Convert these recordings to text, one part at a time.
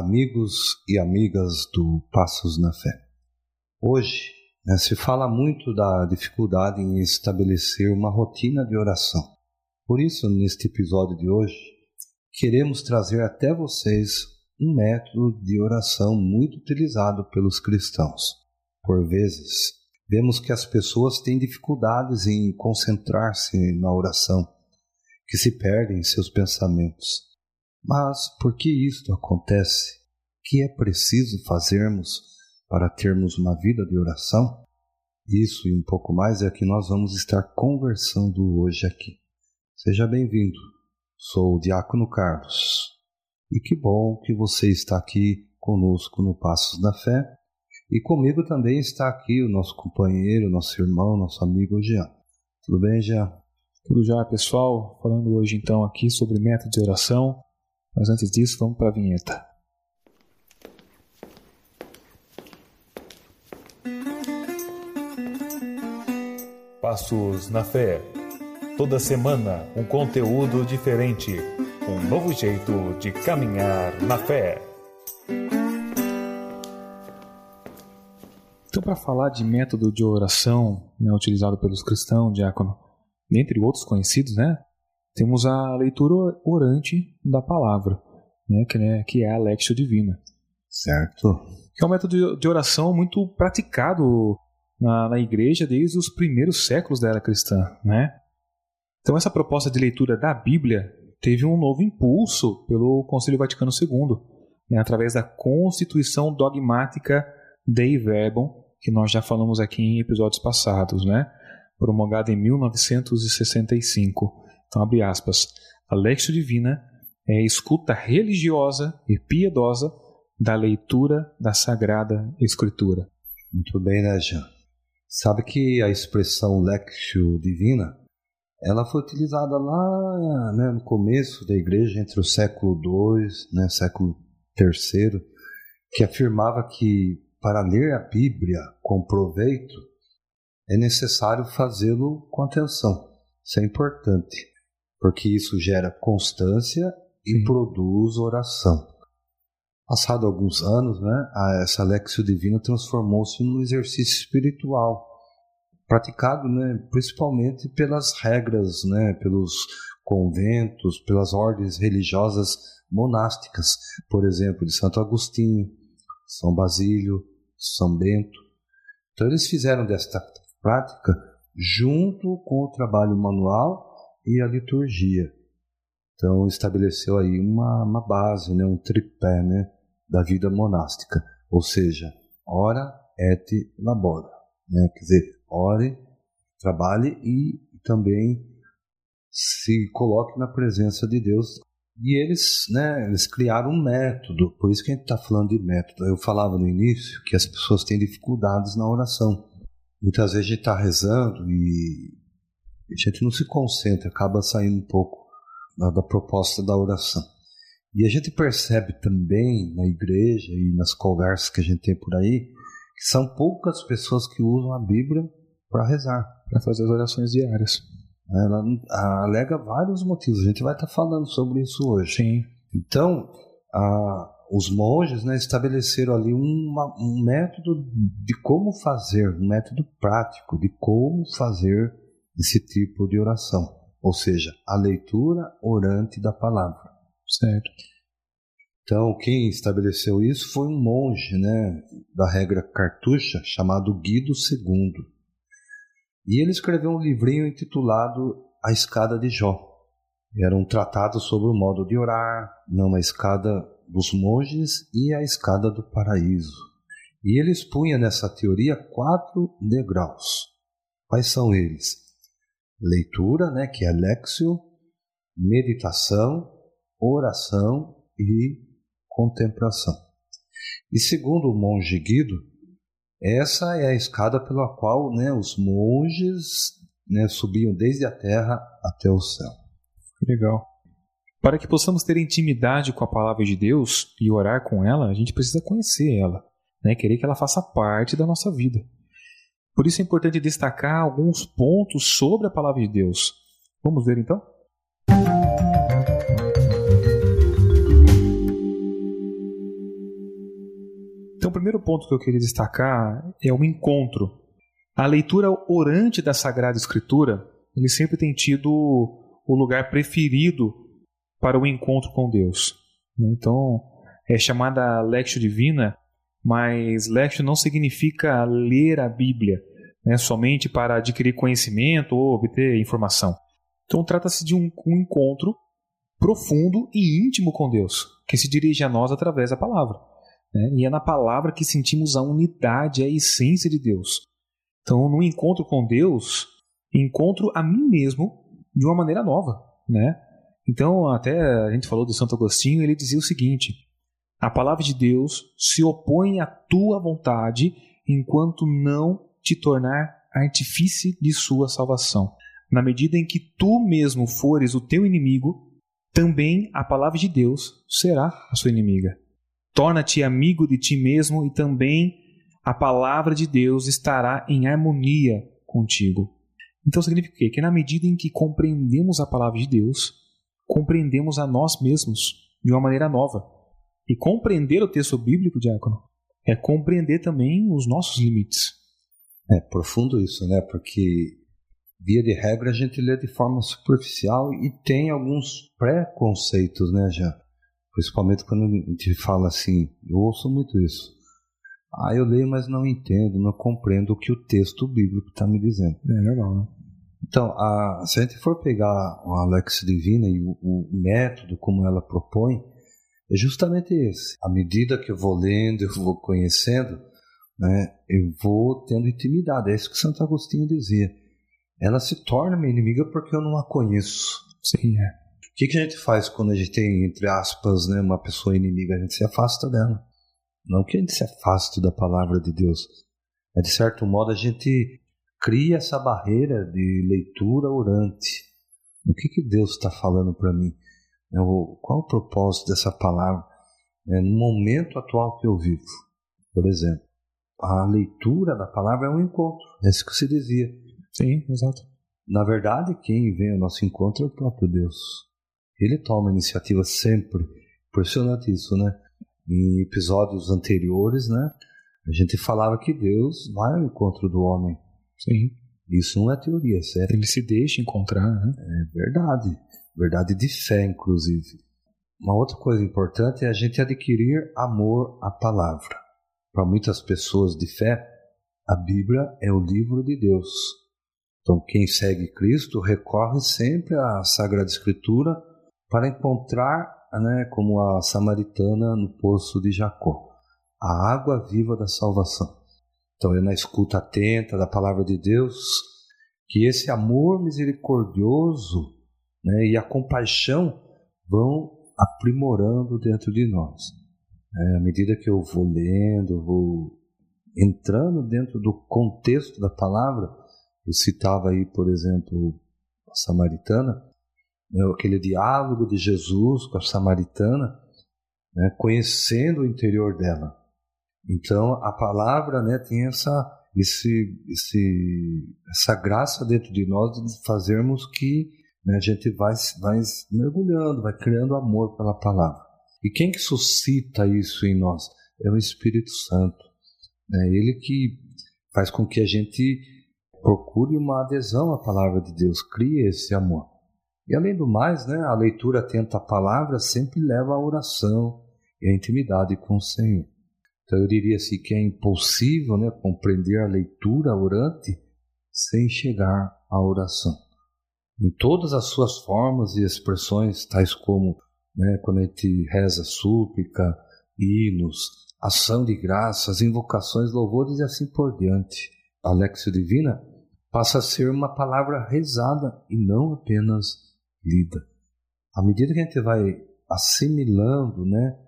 Amigos e amigas do Passos na Fé. Hoje né, se fala muito da dificuldade em estabelecer uma rotina de oração. Por isso, neste episódio de hoje, queremos trazer até vocês um método de oração muito utilizado pelos cristãos. Por vezes, vemos que as pessoas têm dificuldades em concentrar-se na oração, que se perdem em seus pensamentos mas por que isto acontece? Que é preciso fazermos para termos uma vida de oração? Isso e um pouco mais é que nós vamos estar conversando hoje aqui. Seja bem-vindo. Sou o Diácono Carlos. E que bom que você está aqui conosco no Passos da Fé. E comigo também está aqui o nosso companheiro, nosso irmão, nosso amigo Jean. Tudo bem, Jean? Tudo já, pessoal. Falando hoje então aqui sobre método de oração mas antes disso, vamos para a vinheta. Passos na Fé. Toda semana um conteúdo diferente, um novo jeito de caminhar na fé. Então, para falar de método de oração né, utilizado pelos cristãos, diácono, dentre outros conhecidos, né? Temos a leitura orante da palavra, né, que, né, que é a Lexio Divina. Certo. Que é um método de oração muito praticado na, na igreja desde os primeiros séculos da era cristã. Né? Então, essa proposta de leitura da Bíblia teve um novo impulso pelo Concílio Vaticano II, né, através da Constituição Dogmática Dei Verbum, que nós já falamos aqui em episódios passados, né, promulgada em 1965. Então, abre aspas. A Lexio Divina é a escuta religiosa e piedosa da leitura da Sagrada Escritura. Muito bem, né, Jean? Sabe que a expressão Lexio Divina ela foi utilizada lá né, no começo da igreja, entre o século II né, século III, que afirmava que para ler a Bíblia com proveito é necessário fazê-lo com atenção. Isso é importante porque isso gera constância e Sim. produz oração. Passado alguns anos, né, essa Lexio Divina transformou-se num exercício espiritual, praticado né, principalmente pelas regras, né, pelos conventos, pelas ordens religiosas monásticas, por exemplo, de Santo Agostinho, São Basílio, São Bento. Então eles fizeram desta prática junto com o trabalho manual e a liturgia. Então estabeleceu aí uma, uma base, né, um tripé né, da vida monástica, ou seja, ora et labora, né, quer dizer, ore, trabalhe e também se coloque na presença de Deus. E eles, né, eles criaram um método, por isso que a gente está falando de método. Eu falava no início que as pessoas têm dificuldades na oração. Muitas vezes a gente está rezando e a gente não se concentra, acaba saindo um pouco da, da proposta da oração. E a gente percebe também na igreja e nas conversas que a gente tem por aí que são poucas pessoas que usam a Bíblia para rezar, para fazer as orações diárias. Ela alega vários motivos, a gente vai estar falando sobre isso hoje. Sim. Então, a, os monges né, estabeleceram ali uma, um método de como fazer, um método prático de como fazer esse tipo de oração, ou seja, a leitura orante da palavra. Certo. Então, quem estabeleceu isso foi um monge, né, da regra cartucha, chamado Guido II. E ele escreveu um livrinho intitulado A Escada de Jó. Era um tratado sobre o modo de orar, não a escada dos monges e a escada do paraíso. E ele expunha nessa teoria quatro degraus. Quais são eles? Leitura, né, que é lexio, meditação, oração e contemplação. E segundo o monge Guido, essa é a escada pela qual né, os monges né, subiam desde a terra até o céu. Legal. Para que possamos ter intimidade com a palavra de Deus e orar com ela, a gente precisa conhecer ela, né? querer que ela faça parte da nossa vida. Por isso é importante destacar alguns pontos sobre a palavra de Deus. Vamos ver então? Então, o primeiro ponto que eu queria destacar é o encontro. A leitura orante da Sagrada Escritura, ele sempre tem tido o lugar preferido para o encontro com Deus. Então, é chamada Lectio Divina, mas Lectio não significa ler a Bíblia, né, somente para adquirir conhecimento ou obter informação. Então, trata-se de um, um encontro profundo e íntimo com Deus, que se dirige a nós através da palavra. Né? E é na palavra que sentimos a unidade, a essência de Deus. Então, no encontro com Deus, encontro a mim mesmo de uma maneira nova. Né? Então, até a gente falou de Santo Agostinho, ele dizia o seguinte: a palavra de Deus se opõe à tua vontade enquanto não te tornar artifício de sua salvação. Na medida em que tu mesmo fores o teu inimigo, também a palavra de Deus será a sua inimiga. Torna-te amigo de ti mesmo e também a palavra de Deus estará em harmonia contigo. Então significa que na medida em que compreendemos a palavra de Deus, compreendemos a nós mesmos de uma maneira nova. E compreender o texto bíblico, diácono, é compreender também os nossos limites. É profundo isso, né? Porque via de regra a gente lê de forma superficial e tem alguns preconceitos, né, já? Principalmente quando a gente fala assim, eu ouço muito isso. Ah, eu leio, mas não entendo, não compreendo o que o texto bíblico está me dizendo. É legal, né? Então, a, se a gente for pegar a Alex Divina e o, o, método como ela propõe, é justamente esse. À medida que eu vou lendo, eu vou conhecendo, né, eu vou tendo intimidade. É isso que Santo Agostinho dizia. Ela se torna minha inimiga porque eu não a conheço. Sim, é. O que, que a gente faz quando a gente tem, entre aspas, né, uma pessoa inimiga? A gente se afasta dela. Não que a gente se afaste da palavra de Deus. É, de certo modo, a gente cria essa barreira de leitura orante. O que, que Deus está falando para mim? É, qual o propósito dessa palavra? É, no momento atual que eu vivo, por exemplo, a leitura da palavra é um encontro. É isso que se dizia. Sim, exato. Na verdade, quem vem ao nosso encontro é o próprio Deus. Ele toma a iniciativa sempre. Impressionante isso, né? Em episódios anteriores, né? A gente falava que Deus vai ao encontro do homem. Sim. Isso não é teoria, é certo? Ele se deixa encontrar, né? É verdade. Verdade de fé, inclusive. Uma outra coisa importante é a gente adquirir amor à palavra. Para muitas pessoas de fé, a Bíblia é o livro de Deus. Então, quem segue Cristo recorre sempre à Sagrada Escritura para encontrar, né, como a samaritana no poço de Jacó, a água viva da salvação. Então é na escuta atenta da palavra de Deus que esse amor misericordioso né, e a compaixão vão aprimorando dentro de nós. É, à medida que eu vou lendo, vou entrando dentro do contexto da palavra, eu citava aí, por exemplo, a samaritana, né, aquele diálogo de Jesus com a samaritana, né, conhecendo o interior dela. Então a palavra né, tem essa, esse, esse, essa graça dentro de nós de fazermos que né, a gente vai, vai mergulhando, vai criando amor pela palavra. E quem que suscita isso em nós? É o Espírito Santo. É ele que faz com que a gente procure uma adesão à palavra de Deus, crie esse amor. E além do mais, né, a leitura atenta à palavra sempre leva à oração e à intimidade com o Senhor. Então eu diria assim que é impossível né, compreender a leitura orante sem chegar à oração. Em todas as suas formas e expressões, tais como né, quando a gente reza súplica, hinos, ação de graças, invocações, louvores e assim por diante. A Lexio Divina passa a ser uma palavra rezada e não apenas lida. À medida que a gente vai assimilando né,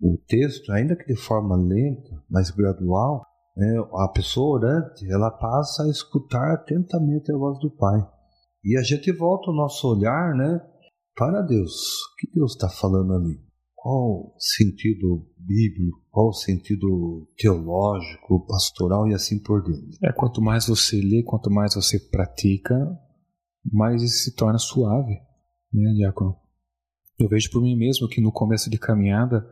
o texto, ainda que de forma lenta, mas gradual, né, a pessoa orante ela passa a escutar atentamente a voz do Pai. E a gente volta o nosso olhar né, para Deus. O que Deus está falando ali? Qual o sentido bíblico, qual o sentido teológico, pastoral e assim por diante? É, quanto mais você lê, quanto mais você pratica, mais isso se torna suave, né, Diácono? Eu vejo por mim mesmo que no começo de caminhada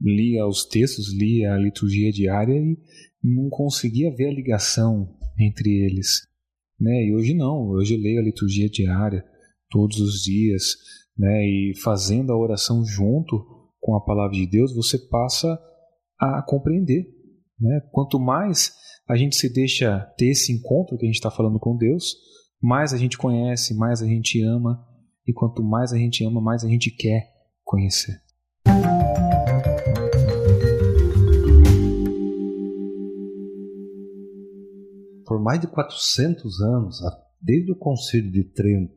lia os textos, lia a liturgia diária e não conseguia ver a ligação entre eles. Né? E hoje não, hoje eu leio a liturgia diária todos os dias, né? e fazendo a oração junto com a palavra de Deus, você passa a compreender. Né? Quanto mais a gente se deixa ter esse encontro que a gente está falando com Deus, mais a gente conhece, mais a gente ama, e quanto mais a gente ama, mais a gente quer conhecer. Por mais de 400 anos, desde o Concílio de Trento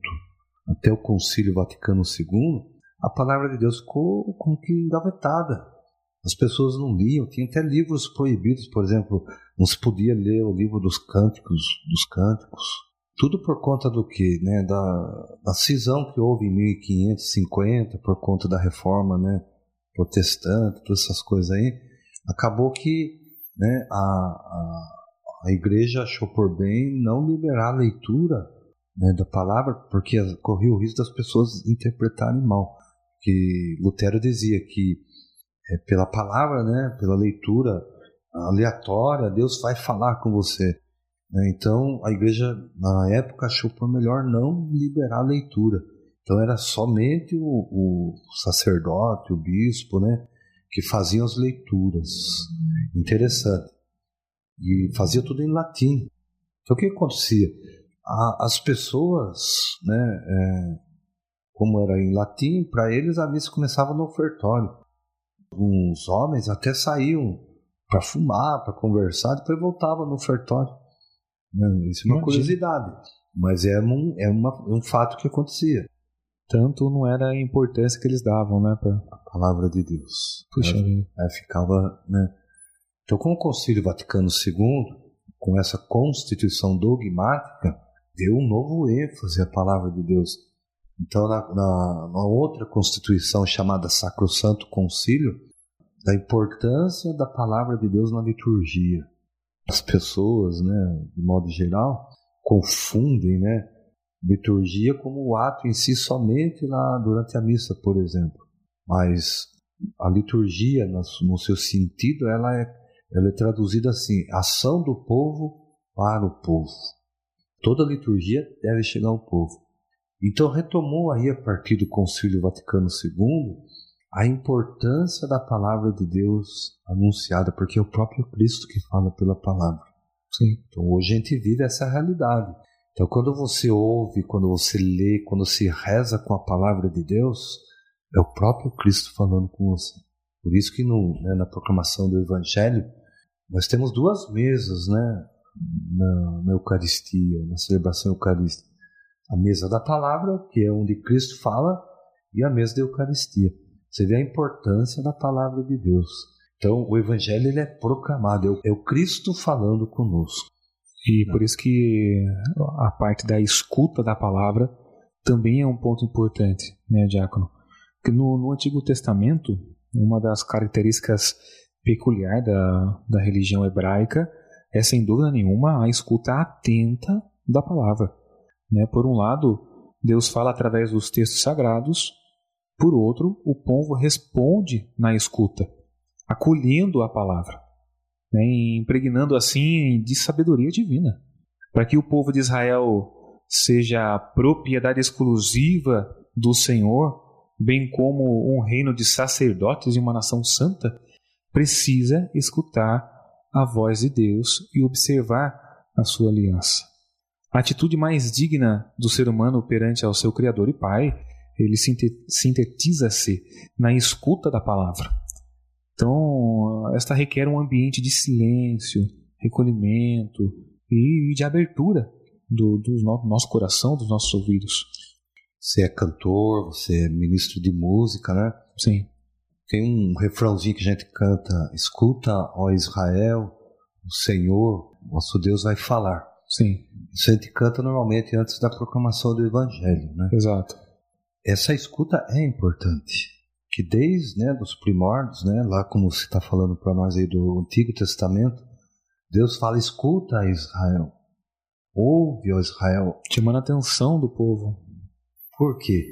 até o Concílio Vaticano II, a palavra de Deus ficou como que engavetada. As pessoas não liam, tinha até livros proibidos, por exemplo, não se podia ler o livro dos cânticos, dos cânticos. Tudo por conta do que, né, da, da cisão que houve em 1550 por conta da reforma, né, protestante, todas essas coisas aí. Acabou que, né, a, a, a igreja achou por bem não liberar a leitura né, da palavra, porque corria o risco das pessoas interpretarem mal. Que Lutero dizia que é, pela palavra, né, pela leitura aleatória, Deus vai falar com você. Né? Então a igreja na época achou por melhor não liberar a leitura. Então era somente o, o sacerdote, o bispo, né, que faziam as leituras. Interessante. E fazia tudo em latim. Então o que acontecia? A, as pessoas, né, é, como era em latim, para eles a missa começava no ofertório. Alguns homens até saíam para fumar, para conversar, depois voltavam no ofertório. Né? Isso é uma Imagina. curiosidade, mas é um, é, uma, é um fato que acontecia. Tanto não era a importância que eles davam, né? Pra... A palavra de Deus. Puxa aí, aí ficava, né? Então, com o Concílio Vaticano II, com essa constituição dogmática, deu um novo ênfase à palavra de Deus. Então, na, na, na outra constituição chamada Sacro Santo Concílio, da importância da palavra de Deus na liturgia. As pessoas, né, de modo geral, confundem, né, liturgia como o ato em si somente lá durante a missa, por exemplo. Mas a liturgia, no seu sentido, ela é ela é traduzida assim: ação do povo para o povo. Toda liturgia deve chegar ao povo. Então retomou aí a partir do Concílio Vaticano II a importância da palavra de Deus anunciada, porque é o próprio Cristo que fala pela palavra. Sim. Então hoje a gente vive essa realidade. Então quando você ouve, quando você lê, quando se reza com a palavra de Deus, é o próprio Cristo falando com você. Por isso que no, né, na proclamação do Evangelho nós temos duas mesas, né, na, na Eucaristia, na celebração eucarística. A mesa da palavra, que é onde Cristo fala, e a mesa da Eucaristia. Você vê a importância da palavra de Deus. Então, o Evangelho ele é proclamado, é o, é Cristo falando conosco. E por isso que a parte da escuta da palavra também é um ponto importante, né, Diácono? Porque no, no Antigo Testamento, uma das características peculiar da, da religião hebraica é, sem dúvida nenhuma, a escuta atenta da palavra. Né? Por um lado, Deus fala através dos textos sagrados, por outro, o povo responde na escuta, acolhendo a palavra, né? impregnando assim de sabedoria divina, para que o povo de Israel seja propriedade exclusiva do Senhor, bem como um reino de sacerdotes e uma nação santa, precisa escutar a voz de Deus e observar a sua aliança. A atitude mais digna do ser humano perante ao seu Criador e Pai, ele sintetiza-se na escuta da palavra. Então, esta requer um ambiente de silêncio, recolhimento e de abertura do, do nosso coração, dos nossos ouvidos. Você é cantor, você é ministro de música, né? Sim. Tem um refrãozinho que a gente canta: Escuta, ó Israel, o Senhor, nosso Deus, vai falar. Sim. Isso a gente canta normalmente antes da proclamação do Evangelho, né? Exato. Essa escuta é importante. Que desde né, dos primórdios, né, lá como se está falando para nós aí do Antigo Testamento, Deus fala: escuta, Israel. Ouve, ó Israel. Chamando a atenção do povo. Por quê?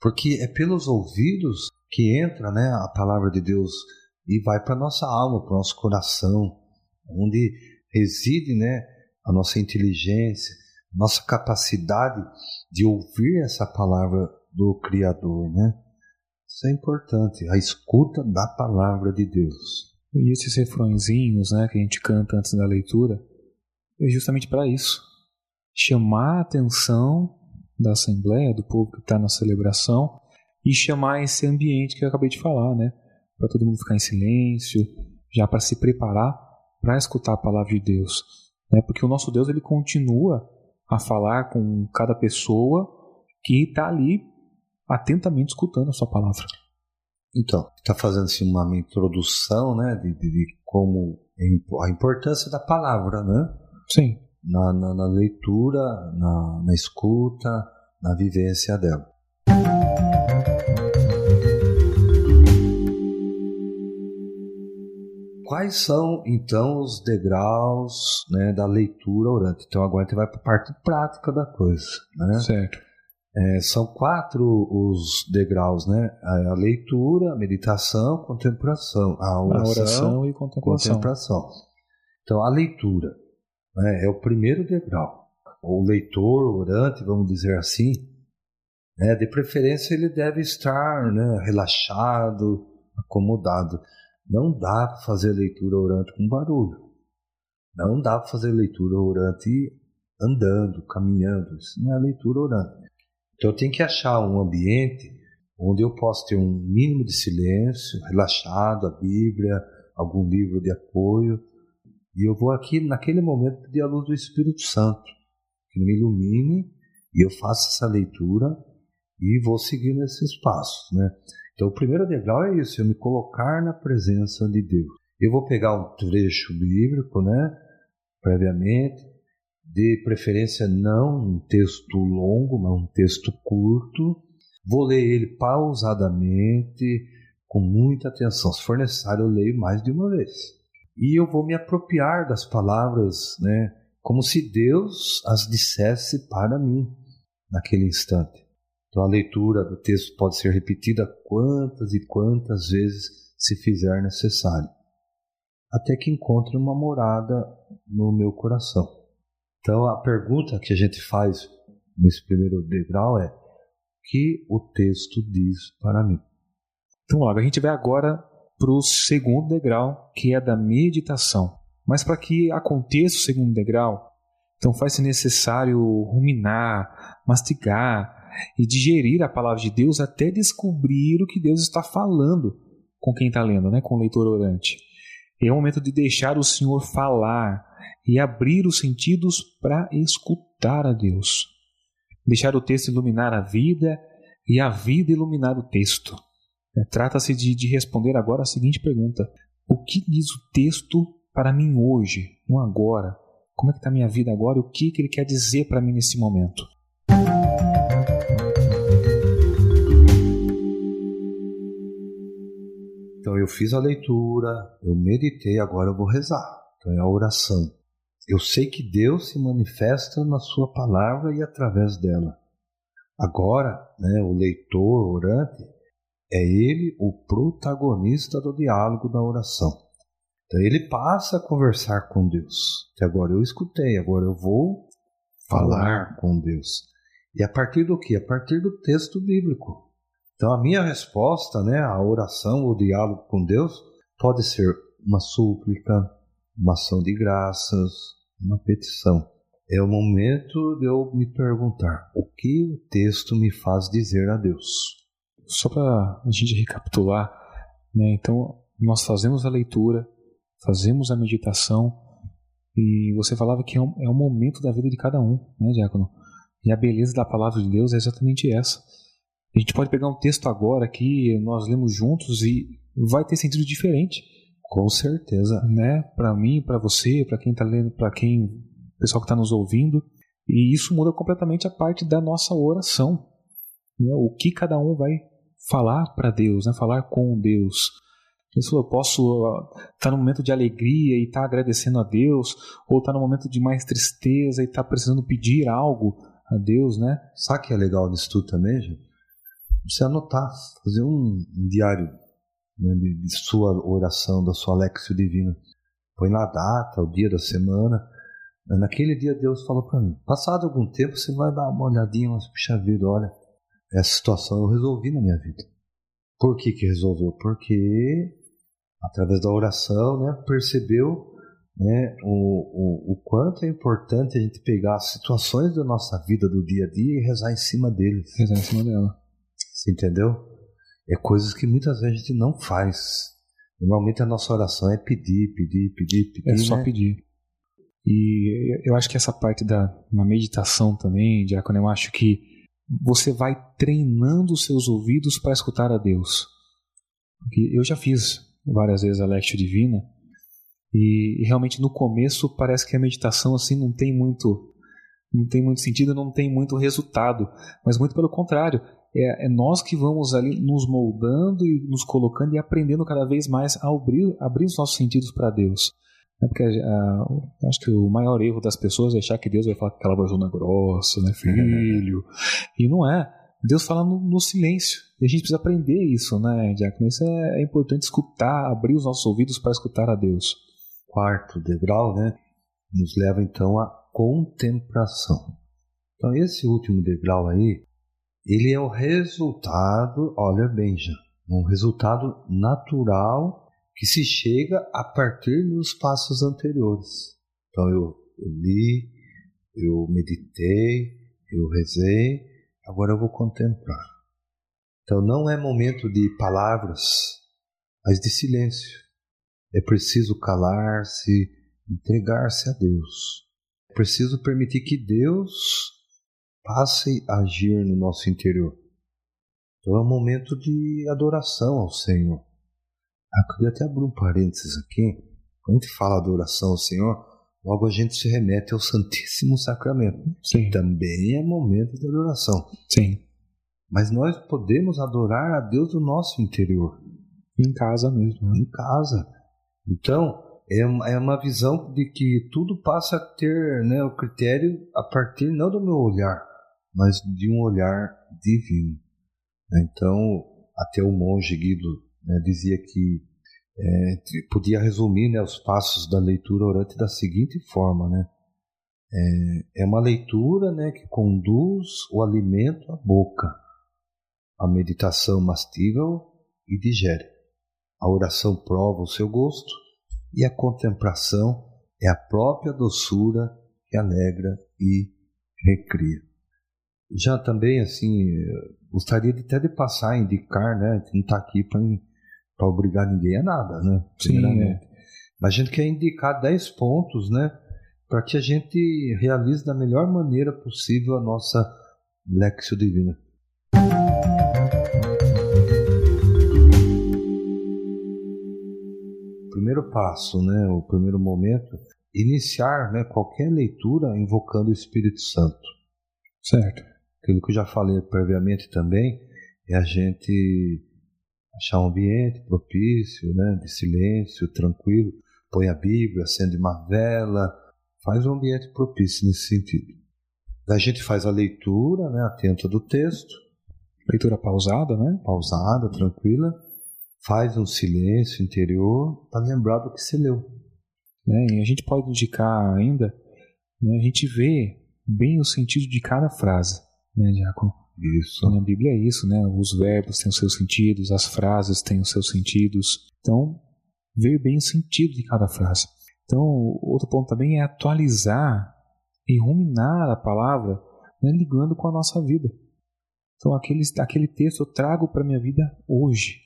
Porque é pelos ouvidos que entra, né, a palavra de Deus e vai para nossa alma, para nosso coração, onde reside, né, a nossa inteligência, nossa capacidade de ouvir essa palavra do Criador, né? Isso é importante, a escuta da palavra de Deus. E esses refrõezinhos, né, que a gente canta antes da leitura, é justamente para isso. Chamar a atenção da Assembleia, do povo que está na celebração, e chamar esse ambiente que eu acabei de falar, né? Para todo mundo ficar em silêncio, já para se preparar para escutar a palavra de Deus. Né? Porque o nosso Deus ele continua a falar com cada pessoa que está ali atentamente escutando a sua palavra. Então, está fazendo assim, uma introdução né, de, de, de, como a importância da palavra, né? Sim. Na, na, na leitura, na, na escuta, na vivência dela. Quais são então os degraus né, da leitura orante? Então agora a gente vai para a parte prática da coisa. Né? Certo. É, são quatro os degraus, né? A leitura, a meditação, a contemplação, a oração, oração e contemplação. contemplação. Então a leitura né, é o primeiro degrau. O leitor, orante, vamos dizer assim, né, de preferência ele deve estar né, relaxado, acomodado. Não dá para fazer leitura orante com barulho. Não dá para fazer leitura orante andando, caminhando. Isso não é leitura orante. Então eu tenho que achar um ambiente onde eu possa ter um mínimo de silêncio, relaxado, a Bíblia, algum livro de apoio. E eu vou aqui, naquele momento, pedir a luz do Espírito Santo, que me ilumine e eu faço essa leitura e vou seguindo esses passos, né? Então, o primeiro degrau é isso, eu me colocar na presença de Deus. Eu vou pegar um trecho bíblico, né, previamente, de preferência não um texto longo, mas um texto curto. Vou ler ele pausadamente, com muita atenção. Se for necessário, eu leio mais de uma vez. E eu vou me apropriar das palavras, né, como se Deus as dissesse para mim naquele instante. Então a leitura do texto pode ser repetida quantas e quantas vezes se fizer necessário, até que encontre uma morada no meu coração. Então a pergunta que a gente faz nesse primeiro degrau é: o que o texto diz para mim? Então, logo, a gente vai agora para o segundo degrau, que é da meditação. Mas para que aconteça o segundo degrau, então faz-se necessário ruminar, mastigar, e digerir a palavra de Deus até descobrir o que Deus está falando com quem está lendo, né? com o leitor orante. É o momento de deixar o Senhor falar e abrir os sentidos para escutar a Deus. Deixar o texto iluminar a vida e a vida iluminar o texto. É, Trata-se de, de responder agora a seguinte pergunta: O que diz o texto para mim hoje, no agora? Como é que está a minha vida agora? O que, que ele quer dizer para mim nesse momento? Então eu fiz a leitura, eu meditei, agora eu vou rezar. Então é a oração. Eu sei que Deus se manifesta na Sua palavra e através dela. Agora, né, o leitor, orante, é ele o protagonista do diálogo da oração. Então ele passa a conversar com Deus. Que agora eu escutei, agora eu vou falar com Deus. E a partir do que? A partir do texto bíblico. Então a minha resposta, né, a oração, o diálogo com Deus, pode ser uma súplica, uma ação de graças, uma petição. É o momento de eu me perguntar o que o texto me faz dizer a Deus. Só para a gente recapitular, né, então nós fazemos a leitura, fazemos a meditação e você falava que é um, é um momento da vida de cada um, né, Diácono? E a beleza da palavra de Deus é exatamente essa a gente pode pegar um texto agora que nós lemos juntos e vai ter sentido diferente. Com certeza. Né? Para mim, para você, para quem está lendo, para quem, pessoal que está nos ouvindo. E isso muda completamente a parte da nossa oração. Né? O que cada um vai falar para Deus, né? falar com Deus. Eu posso estar tá no momento de alegria e estar tá agradecendo a Deus, ou estar tá no momento de mais tristeza e estar precisando pedir algo a Deus, né? Sabe que é legal disso tudo também, gente? Você anotar, fazer um, diário né, de, sua oração, da sua Lexio Divina. Põe lá a data, o dia da semana. Naquele dia Deus falou para mim. Passado algum tempo você vai dar uma olhadinha, mas puxa vida, olha, essa situação eu resolvi na minha vida. Por que que resolveu? Porque através da oração, né, percebeu né, o, o, o quanto é importante a gente pegar as situações da nossa vida do dia a dia e rezar em cima deles. Rezar em cima dela. Você entendeu? É coisas que muitas vezes a gente não faz. Normalmente a nossa oração é pedir, pedir, pedir, pedir. É só né? pedir. E eu acho que essa parte da uma meditação também, Diácono, eu acho que você vai treinando os seus ouvidos para escutar a Deus. Porque eu já fiz várias vezes a Lectio Divina e, e, realmente no começo parece que a meditação assim não tem muito não tem muito sentido, não tem muito resultado, mas muito pelo contrário, é, é nós que vamos ali nos moldando e nos colocando e aprendendo cada vez mais a abrir, abrir os nossos sentidos para Deus. É porque uh, acho que o maior erro das pessoas é achar que Deus vai falar com aquela vozona grossa, né, filho? e não é. Deus fala no, no, silêncio. E a gente precisa aprender isso, né, Diácono? Isso é, é importante escutar, abrir os nossos ouvidos para escutar a Deus. Quarto degrau, né? Nos leva então à contemplação. Então, esse último degrau aí, ele é o resultado, olha bem já, um resultado natural que se chega a partir dos passos anteriores. Então eu, eu li, eu meditei, eu rezei, agora eu vou contemplar. Então não é momento de palavras, mas de silêncio. É preciso calar-se, entregar-se a Deus. É preciso permitir que Deus passe a agir no nosso interior. Então é um momento de adoração ao Senhor. Eu queria até abrir um parênteses aqui. Quando a gente fala da oração ao Senhor, logo a gente se remete ao Santíssimo Sacramento. Sim. Também é momento de adoração. Sim. Mas nós podemos adorar a Deus no nosso interior. Em casa mesmo. Né? Em casa. Então, é uma, é uma visão de que tudo passa a ter né, o critério a partir não do meu olhar, mas de um olhar divino. Então, até o monge Guido né, dizia que é, podia resumir né, os passos da leitura orante da seguinte forma, né? É, é uma leitura né, que conduz o alimento à boca, a meditação mastiga e digere, a oração prova o seu gosto e a contemplação é a própria doçura que alegra e recria. Já também, assim, gostaria até de passar a indicar, né, não está aqui para para obrigar ninguém a nada, né? Sim, é. A gente quer indicar 10 pontos, né? Para que a gente realize da melhor maneira possível a nossa Lexio Divina. Primeiro passo, né? O primeiro momento, iniciar né, qualquer leitura invocando o Espírito Santo. Certo. Aquilo que eu já falei previamente também é a gente achar um ambiente propício, né, de silêncio, tranquilo, põe a Bíblia, acende uma vela, faz um ambiente propício nesse sentido. A gente faz a leitura, né, atenta do texto. Leitura pausada, né? Pausada, tranquila. Faz um silêncio interior para lembrar do que você leu. É, e a gente pode indicar ainda, né, a gente vê bem o sentido de cada frase, né, Diácono? Isso. Na Bíblia é isso, né? Os verbos têm os seus sentidos, as frases têm os seus sentidos. Então, ver bem o sentido de cada frase. Então, outro ponto também é atualizar e ruminar a palavra, né, ligando com a nossa vida. Então, aquele, aquele texto eu trago para a minha vida hoje.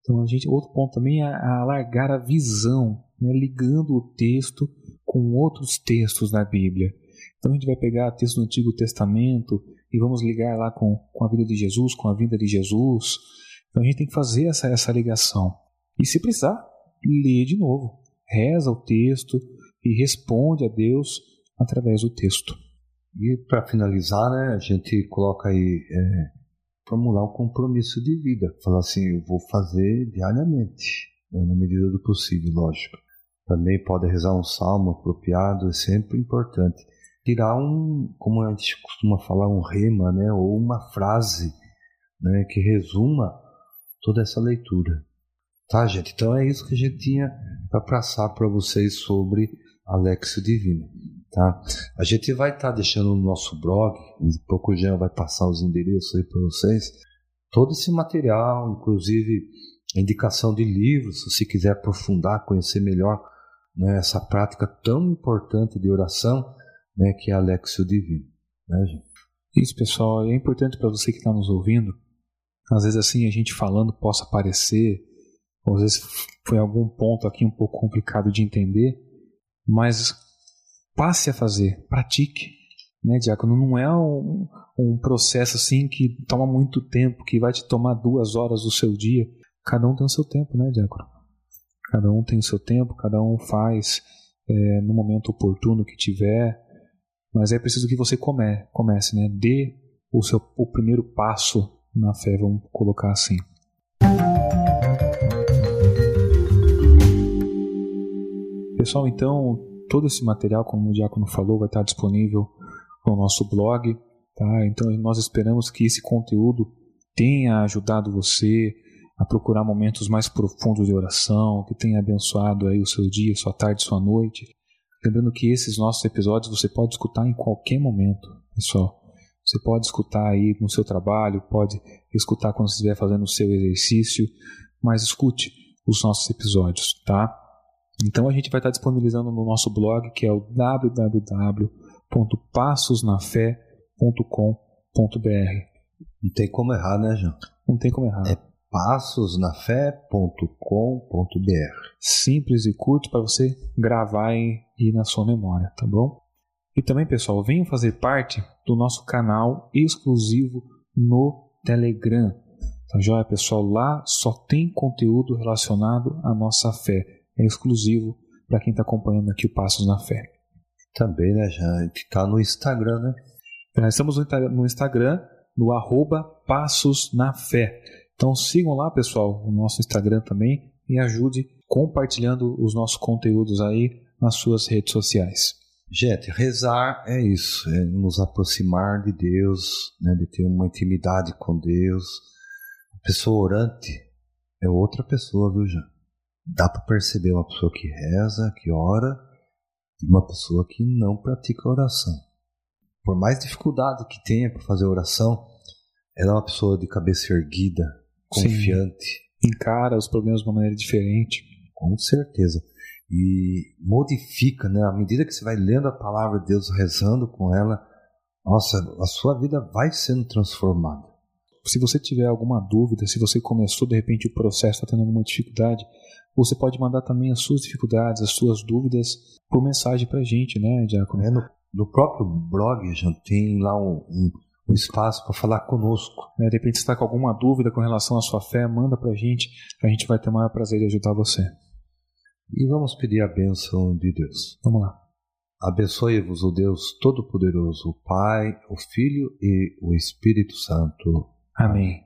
Então, a gente, outro ponto também é alargar a visão, né, ligando o texto com outros textos da Bíblia. Então, a gente vai pegar texto do Antigo Testamento e vamos ligar lá com, com a vida de Jesus, com a vida de Jesus. Então a gente tem que fazer essa, essa ligação. E se precisar, lê de novo. Reza o texto e responde a Deus através do texto. E para finalizar, né, a gente coloca aí, é, formular um compromisso de vida. Falar assim, eu vou fazer diariamente, né, na medida do possível, lógico. Também pode rezar um salmo apropriado, é sempre importante tirar um, como a gente costuma falar, um rema, né, ou uma frase né, que resuma toda essa leitura. Tá, gente? Então é isso que a gente tinha para passar para vocês sobre Alexio Divino. Tá? A gente vai estar tá deixando no nosso blog, um pouco Jean vai passar os endereços aí para vocês, todo esse material, inclusive indicação de livros, se quiser aprofundar, conhecer melhor né, essa prática tão importante de oração, né, que é Alexio Divino. Né, gente? Isso, pessoal, é importante para você que está nos ouvindo. Às vezes, assim, a gente falando possa parecer, às vezes foi algum ponto aqui um pouco complicado de entender, mas passe a fazer, pratique. Né, Diácono? Não é um, um processo assim que toma muito tempo, que vai te tomar duas horas do seu dia. Cada um tem o seu tempo, né, Diácono? Cada um tem o seu tempo, cada um faz é, no momento oportuno que tiver. Mas é preciso que você come, comece, né? Dê o seu o primeiro passo na fé, vamos colocar assim. Pessoal, então, todo esse material, como o Diácono falou, vai estar disponível no nosso blog. Tá? Então, nós esperamos que esse conteúdo tenha ajudado você a procurar momentos mais profundos de oração, que tenha abençoado aí o seu dia, sua tarde, sua noite. Lembrando que esses nossos episódios você pode escutar em qualquer momento, pessoal. Você pode escutar aí no seu trabalho, pode escutar quando você estiver fazendo o seu exercício, mas escute os nossos episódios, tá? Então a gente vai estar disponibilizando no nosso blog, que é o www.passosnafé.com.br. Não tem como errar, né, João? Não tem como errar. É passosnafé.com.br. Simples e curto para você gravar aí na sua memória, tá bom? E também, pessoal, venham fazer parte do nosso canal exclusivo no Telegram. Tá joia, pessoal? Lá só tem conteúdo relacionado à nossa fé. É exclusivo para quem está acompanhando aqui o Passos na Fé. Também, né, já está no Instagram, né? Nós estamos no Instagram, no arroba Passos na Fé. Então sigam lá, pessoal, o nosso Instagram também e ajude compartilhando os nossos conteúdos aí nas suas redes sociais. Gente, rezar é isso, é nos aproximar de Deus, né, de ter uma intimidade com Deus. A pessoa orante é outra pessoa, viu, Jean? Dá para perceber uma pessoa que reza, que ora, e uma pessoa que não pratica oração. Por mais dificuldade que tenha para fazer oração, ela é uma pessoa de cabeça erguida, confiante. Sim, encara os problemas de uma maneira diferente. Com certeza. E modifica, né? À medida que você vai lendo a palavra de Deus, rezando com ela, nossa, a sua vida vai sendo transformada. Se você tiver alguma dúvida, se você começou de repente o processo, está tendo alguma dificuldade, você pode mandar também as suas dificuldades, as suas dúvidas por mensagem para a gente, né, Diácono? É, no, no próprio blog já tem lá um, um um espaço para falar conosco. É, de repente, você está com alguma dúvida com relação à sua fé, manda para a gente, a gente vai ter o maior prazer de ajudar você. E vamos pedir a bênção de Deus. Vamos lá. Abençoe-vos o Deus Todo-Poderoso, o Pai, o Filho e o Espírito Santo. Amém.